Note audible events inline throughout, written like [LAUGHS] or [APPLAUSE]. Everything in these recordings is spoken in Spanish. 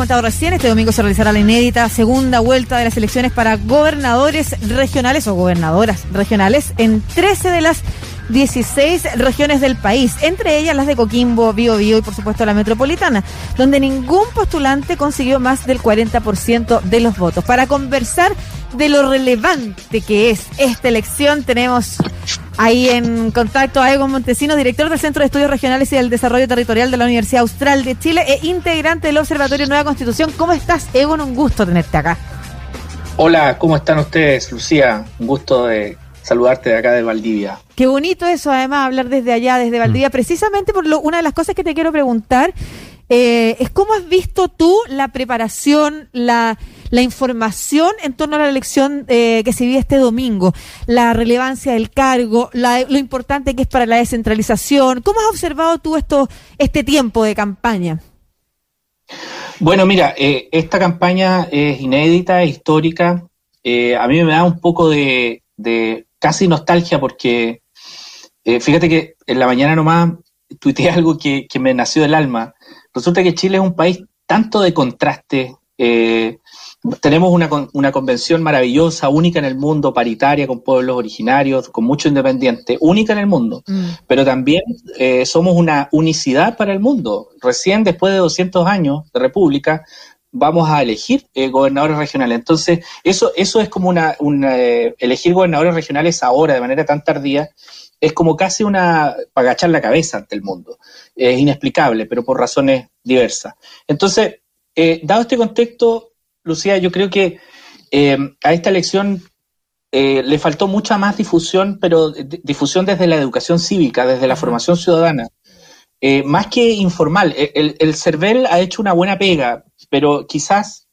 comentado recién, este domingo se realizará la inédita segunda vuelta de las elecciones para gobernadores regionales o gobernadoras regionales en 13 de las 16 regiones del país, entre ellas las de Coquimbo, Bío Bío y por supuesto la metropolitana, donde ningún postulante consiguió más del 40% de los votos. Para conversar de lo relevante que es esta elección, tenemos ahí en contacto a Egon Montesino, director del Centro de Estudios Regionales y del Desarrollo Territorial de la Universidad Austral de Chile e integrante del Observatorio Nueva Constitución. ¿Cómo estás, Egon? Un gusto tenerte acá. Hola, ¿cómo están ustedes, Lucía? Un gusto de saludarte de acá de Valdivia. Qué bonito eso, además, hablar desde allá, desde Valdivia, mm. precisamente por lo, una de las cosas que te quiero preguntar eh, es cómo has visto tú la preparación, la, la información en torno a la elección eh, que se vive este domingo, la relevancia del cargo, lo importante que es para la descentralización. ¿Cómo has observado tú esto, este tiempo de campaña? Bueno, mira, eh, esta campaña es inédita, histórica. a mí me da un poco de casi nostalgia porque eh, fíjate que en la mañana nomás tuiteé [LAUGHS] algo que, me nació del alma. Resulta que Chile es un país tanto de contraste. Eh, tenemos una, una, convención maravillosa, única en el mundo, paritaria, con pueblos originarios, con mucho independiente, única en el mundo. Mm. Pero también eh, somos una unicidad para el mundo. Recién después de 200 años de república, vamos a elegir eh, gobernadores regionales. Entonces, eso, eso es como una, eh, elegir gobernadores regionales ahora de manera tan tardía, es como casi una, para agachar la cabeza ante el mundo. Es inexplicable, pero por razones diversas. Entonces, eh, dado este contexto, Lucía, yo creo que a esta elección le faltó mucha más difusión, pero difusión desde la educación cívica, desde la formación ciudadana. más que informal, el, el CERVEL ha hecho una buena pega, pero quizás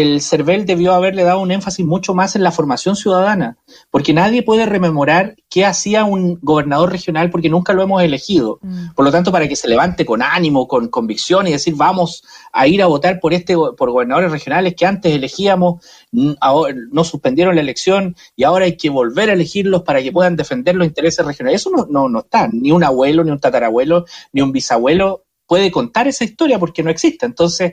el CERVEL debió haberle dado un énfasis mucho más en la formación ciudadana, porque nadie puede rememorar qué hacía un gobernador regional porque nunca lo hemos elegido. Mm. Por lo tanto, para que se levante con ánimo, con convicción y decir vamos a ir a votar por este por gobernadores regionales que antes elegíamos, no suspendieron la elección y ahora hay que volver a elegirlos para que puedan defender los intereses regionales. Eso no, no, no está. Ni un abuelo, ni un tatarabuelo, ni un bisabuelo puede contar esa historia porque no existe. Entonces,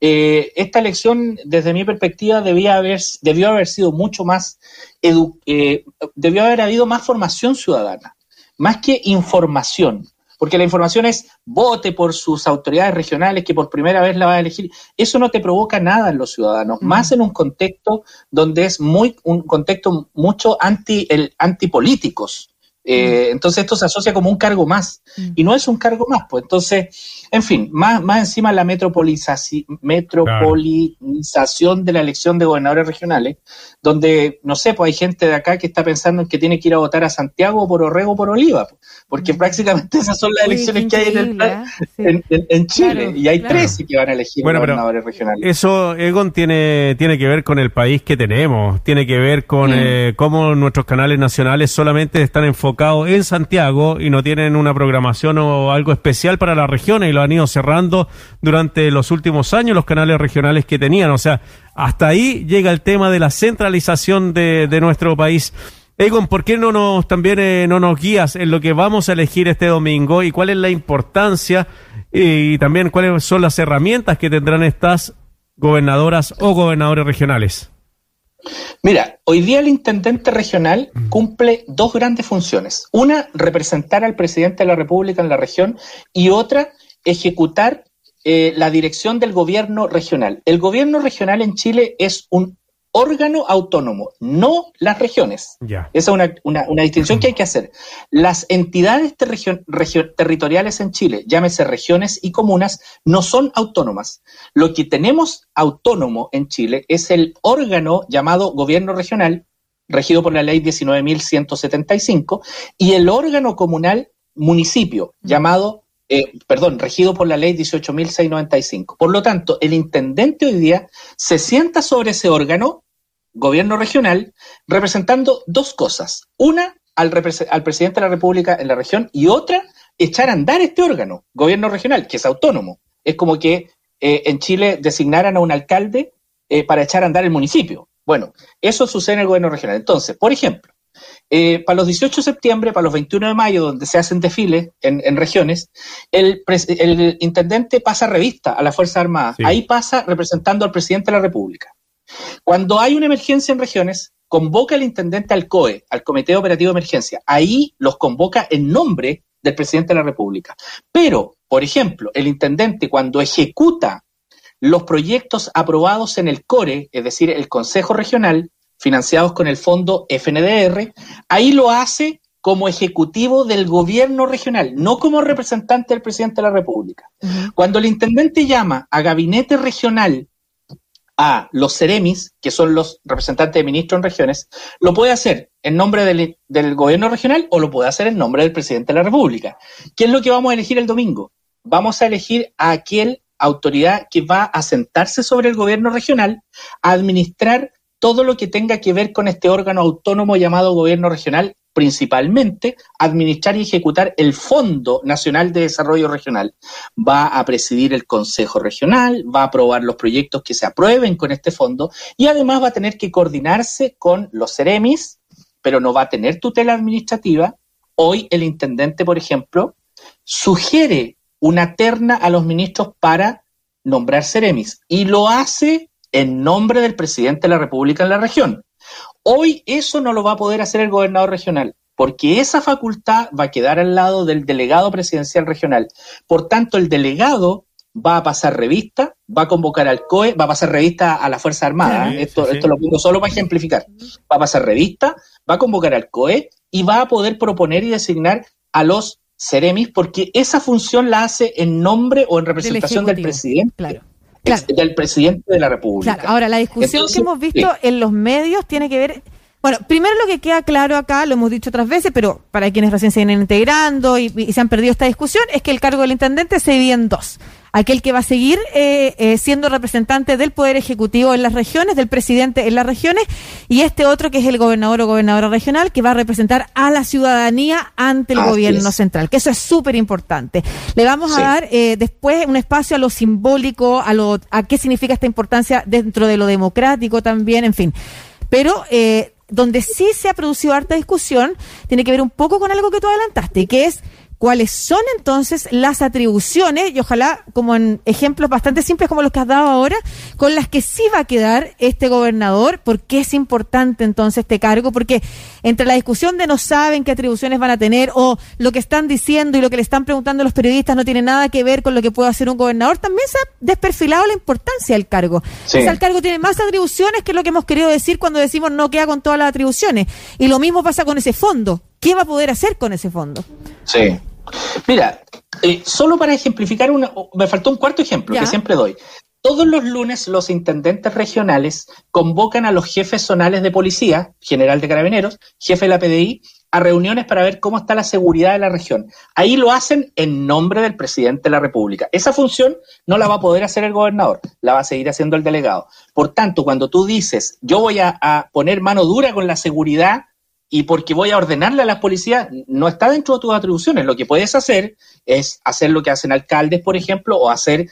eh, esta elección, desde mi perspectiva, debía haber, debió haber sido mucho más, eh, debió haber habido más formación ciudadana, más que información, porque la información es vote por sus autoridades regionales que por primera vez la va a elegir. Eso no te provoca nada en los ciudadanos, mm. más en un contexto donde es muy un contexto mucho anti el antipolíticos. Eh, mm. entonces esto se asocia como un cargo más mm. y no es un cargo más, pues entonces en fin, más, más encima la metropolización, metropolización de la elección de gobernadores regionales, donde, no sé, pues hay gente de acá que está pensando en que tiene que ir a votar a Santiago por Orrego o por Oliva, pues, porque mm. prácticamente esas son las elecciones que hay en, ¿eh? Chile, y hay tres que van a elegir gobernadores regionales. Eso, Egon, tiene, tiene que ver con el país que tenemos, tiene que ver con mm. eh, cómo nuestros canales nacionales solamente están enfocados en Santiago y no tienen una programación o algo especial para las regiones y lo han ido cerrando durante los últimos años los canales regionales que tenían. O sea, hasta ahí llega el tema de la centralización de, nuestro país. Egon, ¿por qué no nos también eh, no nos guías en lo que vamos a elegir este domingo y cuál es la importancia y también cuáles son las herramientas que tendrán estas gobernadoras o gobernadores regionales? Mira, hoy día el intendente regional cumple dos grandes funciones. Una, representar al presidente de la República en la región y otra, ejecutar eh, la dirección del gobierno regional. El gobierno regional en Chile es un órgano autónomo, no las regiones. Esa es una, distinción que hay que hacer. Las entidades territoriales en Chile, llámese regiones y comunas, no son autónomas. Lo que tenemos autónomo en Chile es el órgano llamado gobierno regional, regido por la ley 19.175, y el órgano comunal municipio, llamado eh, perdón, regido por la ley 18.695. Por lo tanto, el intendente hoy día se sienta sobre ese órgano, gobierno regional, representando dos cosas. Una, al, al presidente de la República en la región y otra, echar a andar este órgano, gobierno regional, que es autónomo. Es como que eh, en Chile designaran a un alcalde eh, para echar a andar el municipio. Bueno, eso sucede en el gobierno regional. Entonces, por ejemplo, eh, para los 18 de septiembre, para los 21 de mayo, donde se hacen desfiles en, regiones, el, intendente pasa revista a la Fuerza Armada. Ahí pasa representando al presidente de la República. Cuando hay una emergencia en regiones, convoca el intendente al COE, al Comité Operativo de Emergencia. Ahí los convoca en nombre del presidente de la República. Pero, por ejemplo, el intendente cuando ejecuta los proyectos aprobados en el CORE, es decir, el Consejo Regional, financiados con el fondo FNDR, ahí lo hace como ejecutivo del gobierno regional, no como representante del presidente de la República. Cuando el intendente llama a gabinete regional a los Ceremis, que son los representantes de ministros en regiones, lo puede hacer en nombre del, del, gobierno regional o lo puede hacer en nombre del presidente de la República. ¿Qué es lo que vamos a elegir el domingo? Vamos a elegir a aquel autoridad que va a sentarse sobre el gobierno regional a administrar todo lo que tenga que ver con este órgano autónomo llamado gobierno regional, principalmente administrar y ejecutar el Fondo Nacional de Desarrollo Regional. Va a presidir el Consejo Regional, va a aprobar los proyectos que se aprueben con este fondo y además va a tener que coordinarse con los CEREMIS, pero no va a tener tutela administrativa. Hoy el intendente, por ejemplo, sugiere una terna a los ministros para nombrar CEREMIS y lo hace en nombre del presidente de la República en la región. Hoy eso no lo va a poder hacer el gobernador regional, porque esa facultad va a quedar al lado del delegado presidencial regional. Por tanto, el delegado va a pasar revista, va a convocar al COE, va a pasar revista a la Fuerza Armada. esto, esto lo pongo solo para ejemplificar. Va a pasar revista, va a convocar al COE y va a poder proponer y designar a los Ceremis, porque esa función la hace en nombre o en representación del, presidente. Claro del presidente de la República. Ahora, la discusión que hemos visto en los medios tiene que ver bueno, primero lo que queda claro acá, lo hemos dicho otras veces, pero para quienes recién se vienen integrando y, se han perdido esta discusión, es que el cargo del intendente se divide en dos. Aquel que va a seguir eh, eh, siendo representante del Poder Ejecutivo en las regiones, del presidente en las regiones, y este otro que es el gobernador o gobernadora regional, que va a representar a la ciudadanía ante el gobierno central, que eso es súper importante. Le vamos a dar eh, después un espacio a lo simbólico, a, lo, a qué significa esta importancia dentro de lo democrático también, en fin. Pero eh, donde sí se ha producido harta discusión, tiene que ver un poco con algo que tú adelantaste, que es cuáles son entonces las atribuciones, y ojalá como en ejemplos bastante simples como los que has dado ahora, con las que sí va a quedar este gobernador, porque es importante entonces este cargo, porque entre la discusión de no saben qué atribuciones van a tener o lo que están diciendo y lo que le están preguntando los periodistas no tiene nada que ver con lo que puede hacer un gobernador, también se ha desperfilado la importancia del cargo. el cargo tiene más atribuciones que lo que hemos querido decir cuando decimos no queda con todas las atribuciones. Y lo mismo pasa con ese fondo. ¿Qué va a poder hacer con ese fondo? Sí. Mira, eh, solo para ejemplificar, una, me faltó un cuarto ejemplo que siempre doy. Todos los lunes los intendentes regionales convocan a los jefes zonales de policía, general de carabineros, jefe de la PDI, a reuniones para ver cómo está la seguridad de la región. Ahí lo hacen en nombre del presidente de la República. Esa función no la va a poder hacer el gobernador, la va a seguir haciendo el delegado. Por tanto, cuando tú dices, yo voy a poner mano dura con la seguridad y porque voy a ordenarle a las policías, no está dentro de tus atribuciones. Lo que puedes hacer es hacer lo que hacen alcaldes, por ejemplo, o hacer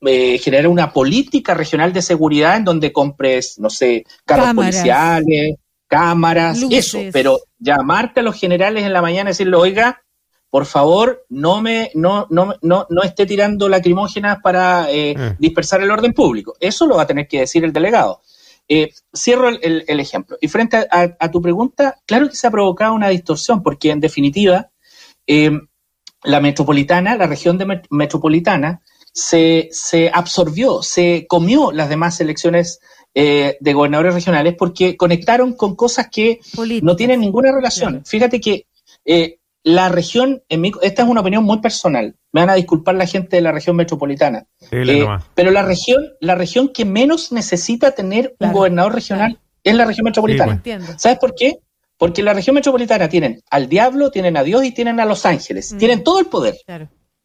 eh, generar una política regional de seguridad en donde compres, no sé, carros policiales, cámaras, eso, pero llamarte a los generales en la mañana y decirle, oiga, por favor, no me, no, no, no, no esté tirando lacrimógenas para eh, eh. dispersar el orden público. Eso lo va a tener que decir el delegado. Eh, cierro el, ejemplo. Y frente a, tu pregunta, claro que se ha provocado una distorsión, porque en definitiva, eh, la metropolitana, la región de metropolitana, se, absorbió, se comió las demás elecciones eh, de gobernadores regionales porque conectaron con cosas que no tienen ninguna relación. Fíjate que la región, en esta es una opinión muy personal, me van a disculpar la gente de la región metropolitana, eh, pero la región, la región que menos necesita tener un gobernador regional es la región metropolitana. ¿Sabes por qué? Porque la región metropolitana tienen al diablo, tienen a Dios y tienen a los ángeles, mm. tienen todo el poder,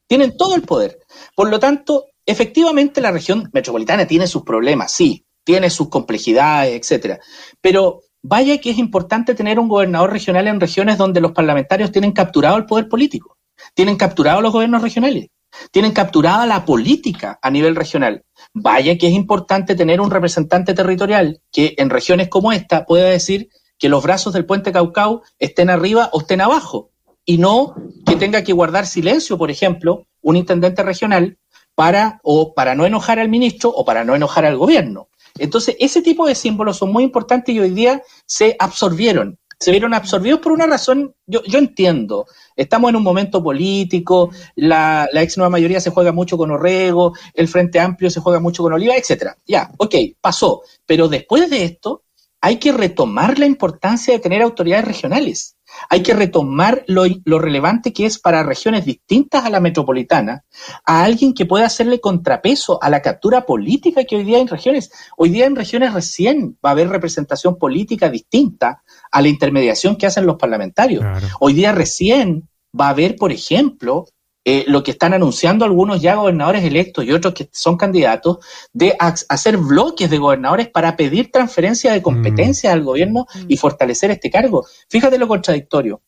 tienen todo el poder. Por lo tanto, efectivamente la región metropolitana tiene sus problemas, sí, tiene sus complejidades, etcétera, pero Vaya que es importante tener un gobernador regional en regiones donde los parlamentarios tienen capturado el poder político, tienen capturado los gobiernos regionales, tienen capturada la política a nivel regional. Vaya que es importante tener un representante territorial que en regiones como esta pueda decir que los brazos del puente Caucao estén arriba o estén abajo, y no que tenga que guardar silencio, por ejemplo, un intendente regional para o para no enojar al ministro o para no enojar al gobierno. Entonces, ese tipo de símbolos son muy importantes y hoy día se absorbieron se vieron absorbidos por una razón, yo, yo entiendo, estamos en un momento político, la, la, ex nueva mayoría se juega mucho con Orrego, el Frente Amplio se juega mucho con Oliva, etcétera. Ya, ok, pasó. Pero después de esto, hay que retomar la importancia de tener autoridades regionales. Hay que retomar lo, lo, relevante que es para regiones distintas a la metropolitana, a alguien que pueda hacerle contrapeso a la captura política que hoy día hay en regiones. Hoy día en regiones recién va a haber representación política distinta a la intermediación que hacen los parlamentarios. Hoy día recién va a haber, por ejemplo, eh, lo que están anunciando algunos ya gobernadores electos y otros que son candidatos, de hacer bloques de gobernadores para pedir transferencia de competencias al gobierno y mm. fortalecer este cargo. Fíjate lo contradictorio.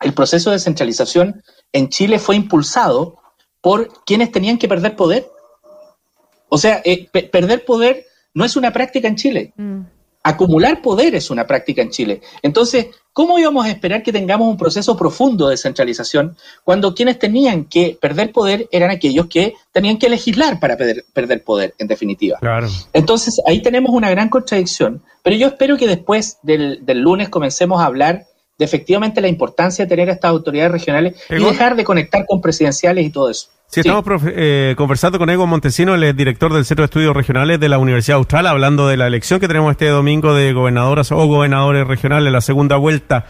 El proceso de descentralización en Chile fue impulsado por quienes tenían que perder poder. O sea, eh, perder poder no es una práctica en Chile. Mm acumular poder es una práctica en Chile. Entonces, ¿cómo íbamos a esperar que tengamos un proceso profundo de centralización cuando quienes tenían que perder poder eran aquellos que tenían que legislar para perder, poder, en definitiva? Claro. Entonces, ahí tenemos una gran contradicción, pero yo espero que después del, del lunes comencemos a hablar de efectivamente la importancia de tener estas autoridades regionales y dejar de conectar con presidenciales y todo eso. Sí, estamos eh, conversando con Ego Montesino, el director del Centro de Estudios Regionales de la Universidad Austral, hablando de la elección que tenemos este domingo de gobernadoras o gobernadores regionales, la segunda vuelta.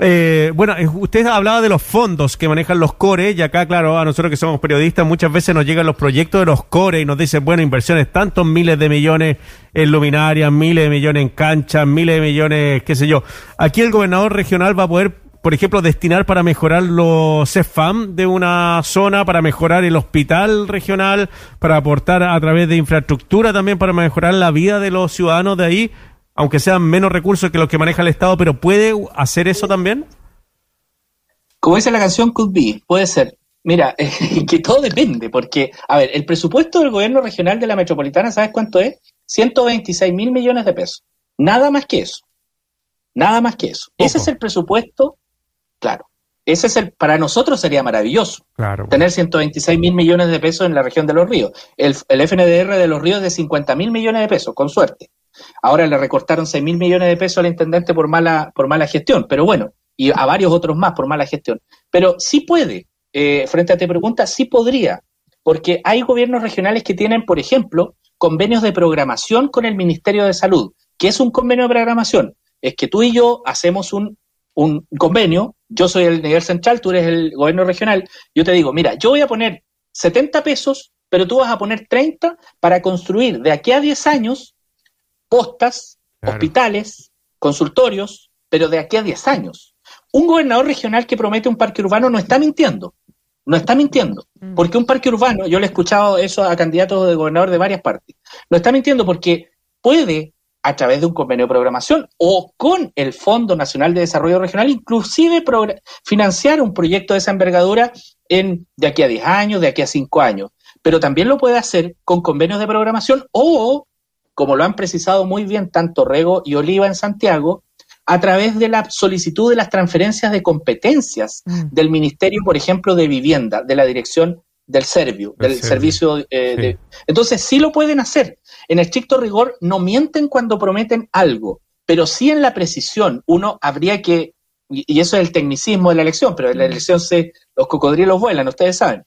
Eh, bueno, eh, usted hablaba de los fondos que manejan los core y acá, claro, a nosotros que somos periodistas muchas veces nos llegan los proyectos de los core y nos dicen, bueno, inversiones, tantos miles de millones en luminarias, miles de millones en canchas, miles de millones, qué sé yo. Aquí el gobernador regional va a poder, por ejemplo, destinar para mejorar los CEFAM de una zona, para mejorar el hospital regional, para aportar a través de infraestructura también para mejorar la vida de los ciudadanos de ahí aunque sean menos recursos que los que maneja el Estado, pero ¿puede hacer eso también? Como dice la canción Could Be, puede ser. Mira, [LAUGHS] que todo depende, porque, a ver, el presupuesto del gobierno regional de la metropolitana, ¿sabes cuánto es? 126 mil millones de pesos. Nada más que eso. Nada más que eso. Ese es el presupuesto, claro. Ese es el, para nosotros sería maravilloso. Claro. Tener 126 mil millones de pesos en la región de los ríos. El, el FNDR de los ríos es de 50 mil millones de pesos, con suerte. Ahora le recortaron 6 mil millones de pesos al intendente por mala, por mala gestión, pero bueno, y a varios otros más por mala gestión. Pero sí puede, eh, frente a te pregunta, sí podría, porque hay gobiernos regionales que tienen, por ejemplo, convenios de programación con el Ministerio de Salud. ¿Qué es un convenio de programación? Es que tú y yo hacemos un, un convenio, yo soy el nivel central, tú eres el gobierno regional, yo te digo, mira, yo voy a poner 70 pesos, pero tú vas a poner 30 para construir de aquí a 10 años postas, hospitales, consultorios, pero de aquí a 10 años. Un gobernador regional que promete un parque urbano no está mintiendo. No está mintiendo. Mm. Porque un parque urbano, yo le he escuchado eso a candidatos de gobernador de varias partes, no está mintiendo porque puede, a través de un convenio de programación o con el Fondo Nacional de Desarrollo Regional, inclusive financiar un proyecto de esa envergadura en, de aquí a 10 años, de aquí a 5 años. Pero también lo puede hacer con convenios de programación o como lo han precisado muy bien tanto Rego y Oliva en Santiago, a través de la solicitud de las transferencias de competencias mm. del Ministerio, por ejemplo, de Vivienda, de la Dirección del Servio, del Servicio eh, de... Entonces, sí lo pueden hacer. En estricto rigor, no mienten cuando prometen algo, pero sí en la precisión. Uno habría que, y eso es el tecnicismo de la elección, pero en la mm. elección se, los cocodrilos vuelan, ustedes saben.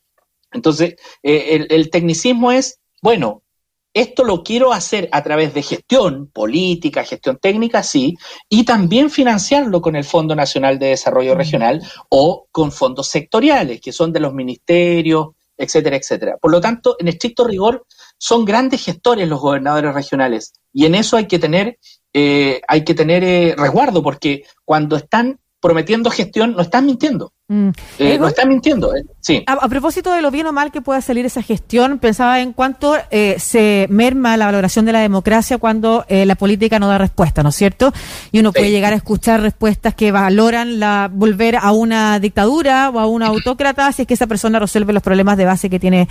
Entonces, eh, el tecnicismo es, bueno, esto lo quiero hacer a través de gestión política, gestión técnica, sí, y también financiarlo con el Fondo Nacional de Desarrollo Regional o con fondos sectoriales, que son de los ministerios, etcétera, etcétera. Por lo tanto, en estricto rigor, son grandes gestores los gobernadores regionales y en eso hay que tener, eh, hay que tener eh, resguardo, porque cuando están prometiendo gestión, no están mintiendo. Mm. Eh, no están mintiendo, eh, sí. A, propósito de lo bien o mal que pueda salir esa gestión, pensaba en cuánto eh, se merma la valoración de la democracia cuando la política no da respuesta, ¿no es cierto? Y uno puede llegar a escuchar respuestas que valoran la volver a una dictadura o a una autócrata si es que esa persona resuelve los problemas de base que tiene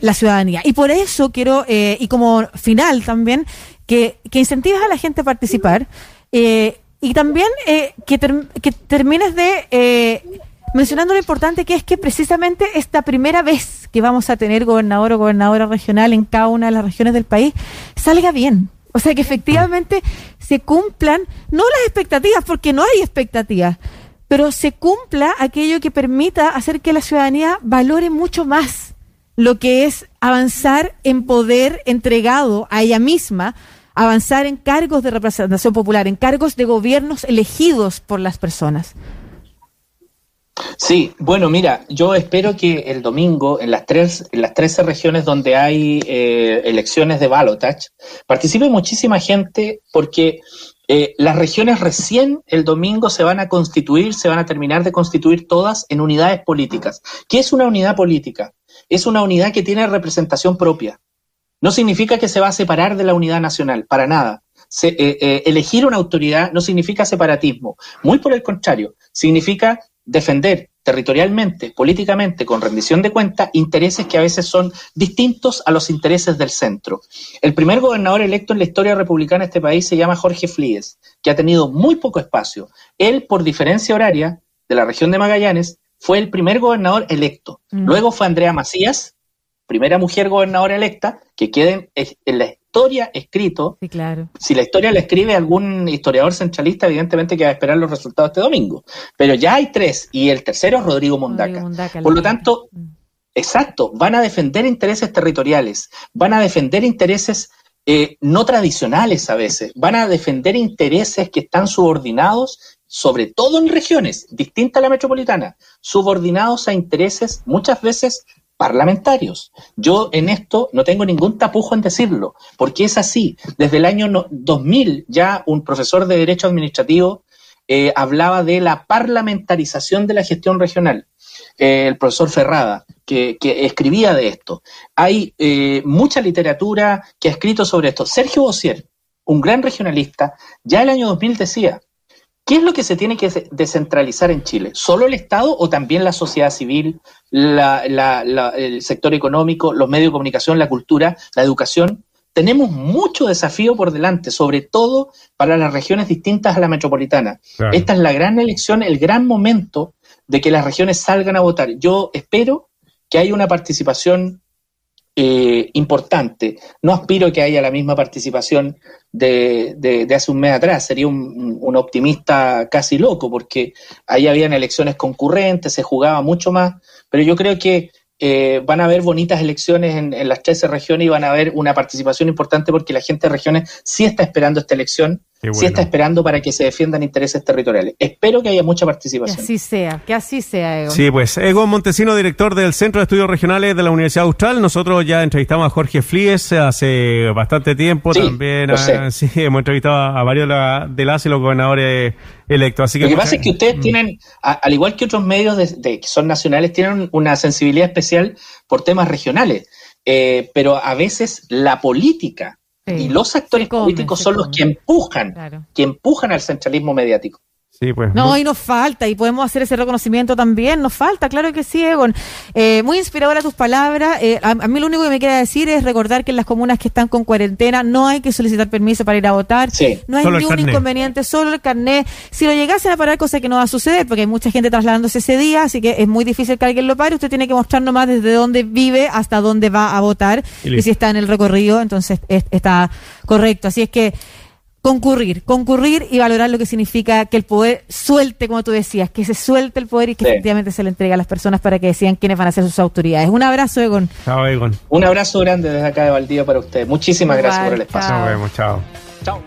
la ciudadanía. Y por eso quiero, y como final también, que, que incentives a la gente a participar. Eh, y también eh, que, que termines de eh, mencionando lo importante que es que precisamente esta primera vez que vamos a tener gobernador o gobernadora regional en cada una de las regiones del país salga bien. O sea, que efectivamente se cumplan, no las expectativas, porque no hay expectativas, pero se cumpla aquello que permita hacer que la ciudadanía valore mucho más lo que es avanzar en poder entregado a ella misma, avanzar en cargos de representación popular, en cargos de gobiernos elegidos por las personas. Sí, bueno, mira, yo espero que el domingo en las tres, en las 13 regiones donde hay eh, elecciones de balotage participe muchísima gente porque eh, las regiones recién el domingo se van a constituir, se van a terminar de constituir todas en unidades políticas. ¿Qué es una unidad política? Es una unidad que tiene representación propia. No significa que se va a separar de la unidad nacional, para nada. Eh, elegir una autoridad no significa separatismo, muy por el contrario, significa defender territorialmente, políticamente, con rendición de cuentas, intereses que a veces son distintos a los intereses del centro. El primer gobernador electo en la historia republicana de este país se llama Jorge Flies, que ha tenido muy poco espacio. Él, por diferencia horaria de la región de Magallanes, fue el primer gobernador electo. Mm. Luego fue Andrea Macías, primera mujer gobernadora electa, que queden en la historia escrito. Sí, claro. Si la historia la escribe algún historiador centralista, evidentemente que va a esperar los resultados este domingo. Pero ya hay tres, y el tercero es Rodrigo Mondaca. Por lo tanto, mm. exacto, van a defender intereses territoriales, van a defender intereses eh, no tradicionales a veces, van a defender intereses que están subordinados sobre todo en regiones distintas a la metropolitana, subordinados a intereses muchas veces parlamentarios. Yo en esto no tengo ningún tapujo en decirlo, porque es así. Desde el año 2000 ya un profesor de Derecho Administrativo eh, hablaba de la parlamentarización de la gestión regional, eh, el profesor Ferrada, que, escribía de esto. Hay eh, mucha literatura que ha escrito sobre esto. Sergio Bossier, un gran regionalista, ya el año 2000 decía, ¿Qué es lo que se tiene que descentralizar en Chile? ¿Solo el Estado o también la sociedad civil, el sector económico, los medios de comunicación, la cultura, la educación? Tenemos mucho desafío por delante, sobre todo para las regiones distintas a la metropolitana. Esta es la gran elección, el gran momento de que las regiones salgan a votar. Yo espero que haya una participación eh, importante. No aspiro que haya la misma participación de, hace un mes atrás, sería un, optimista casi loco, porque ahí habían elecciones concurrentes, se jugaba mucho más, pero yo creo que eh, van a haber bonitas elecciones en, las 13 regiones y van a haber una participación importante porque la gente de regiones sí está esperando esta elección, sí está esperando para que se defiendan intereses territoriales. Espero que haya mucha participación. Que así sea, que así sea, Egon. Sí, pues Egon Montesino, director del Centro de Estudios Regionales de la Universidad Austral. Nosotros ya entrevistamos a Jorge Flies hace bastante tiempo. También sí, hemos entrevistado a varios de las y los gobernadores electo. Así que Lo que pasa es que ustedes mm. tienen, al igual que otros medios de, que son nacionales, tienen una sensibilidad especial por temas regionales, eh, pero a veces la política y los actores políticos son los que empujan, que empujan al centralismo mediático. Pues, no, y nos falta, y podemos hacer ese reconocimiento también, nos falta, claro que sí, Egon. Eh, muy inspiradora tus palabras. Eh, a, mí lo único que me queda decir es recordar que en las comunas que están con cuarentena no hay que solicitar permiso para ir a votar. No hay ningún inconveniente, solo el carnet. Si lo llegasen a parar, cosa que no va a suceder, porque hay mucha gente trasladándose ese día, así que es muy difícil que alguien lo pare. Usted tiene que mostrar nomás desde dónde vive hasta dónde va a votar. Y, si está en el recorrido, entonces está correcto. Así es que concurrir, concurrir y valorar lo que significa que el poder suelte, como tú decías, que se suelte el poder y que efectivamente se le entregue a las personas para que decidan quiénes van a ser sus autoridades. Un abrazo, Egon. Chao, Egon. Un abrazo grande desde acá de Valdivia para usted. Muchísimas gracias por el espacio. Nos vemos, chao. Chao.